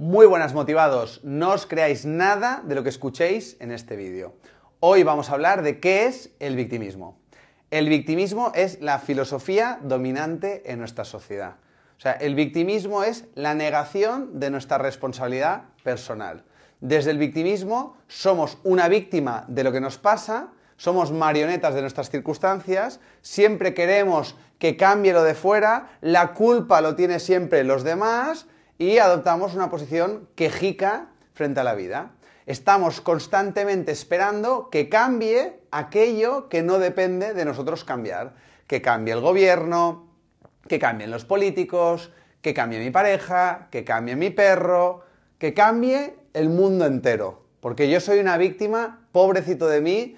Muy buenas motivados, no os creáis nada de lo que escuchéis en este vídeo. Hoy vamos a hablar de qué es el victimismo. El victimismo es la filosofía dominante en nuestra sociedad. O sea, el victimismo es la negación de nuestra responsabilidad personal. Desde el victimismo somos una víctima de lo que nos pasa, somos marionetas de nuestras circunstancias, siempre queremos que cambie lo de fuera, la culpa lo tiene siempre los demás y adoptamos una posición quejica frente a la vida. Estamos constantemente esperando que cambie aquello que no depende de nosotros cambiar. Que cambie el gobierno, que cambien los políticos, que cambie mi pareja, que cambie mi perro, que cambie el mundo entero. Porque yo soy una víctima, pobrecito de mí,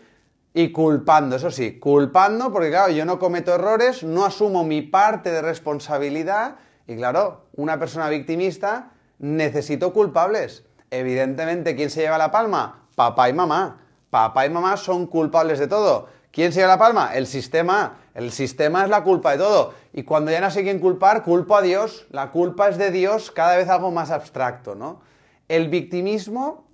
y culpando, eso sí, culpando porque claro, yo no cometo errores, no asumo mi parte de responsabilidad y claro, una persona victimista necesito culpables. Evidentemente, ¿quién se lleva la palma? Papá y mamá. Papá y mamá son culpables de todo. ¿Quién se lleva la palma? El sistema. El sistema es la culpa de todo. Y cuando ya no sé quién culpar, culpo a Dios. La culpa es de Dios, cada vez algo más abstracto, ¿no? El victimismo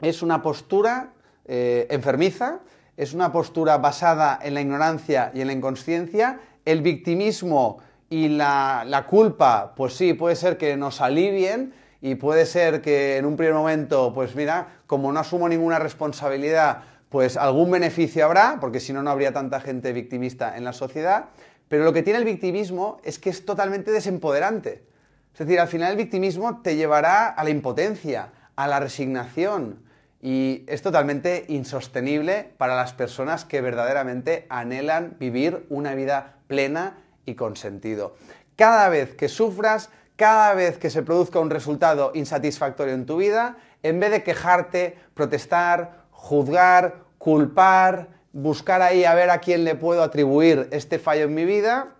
es una postura eh, enfermiza, es una postura basada en la ignorancia y en la inconsciencia. El victimismo y la, culpa, pues sí, puede ser que nos alivien y puede ser que en un primer momento, pues mira, como no asumo ninguna responsabilidad, pues algún beneficio habrá, porque si no, no habría tanta gente victimista en la sociedad. Pero lo que tiene el victimismo es que es totalmente desempoderante. Es decir, al final el victimismo te llevará a la impotencia, a la resignación, y es totalmente insostenible para las personas que verdaderamente anhelan vivir una vida plena y con sentido. Cada vez que sufras, cada vez que se produzca un resultado insatisfactorio en tu vida, en vez de quejarte, protestar, juzgar, culpar, buscar ahí a ver a quién le puedo atribuir este fallo en mi vida,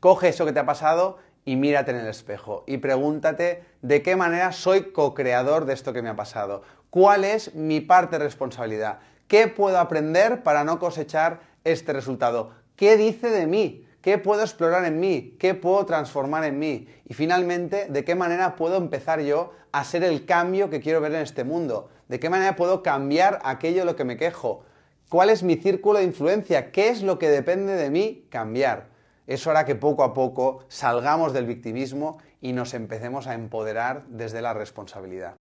coge eso que te ha pasado y mírate en el espejo y pregúntate de qué manera soy co-creador de esto que me ha pasado. ¿Cuál es mi parte de responsabilidad? ¿Qué puedo aprender para no cosechar este resultado? ¿Qué dice de mí? ¿Qué puedo explorar en mí? ¿Qué puedo transformar en mí? Y finalmente, ¿de qué manera puedo empezar yo a ser el cambio que quiero ver en este mundo? ¿De qué manera puedo cambiar aquello de lo que me quejo? ¿Cuál es mi círculo de influencia? ¿Qué es lo que depende de mí cambiar? Eso hará que poco a poco salgamos del victimismo y nos empecemos a empoderar desde la responsabilidad.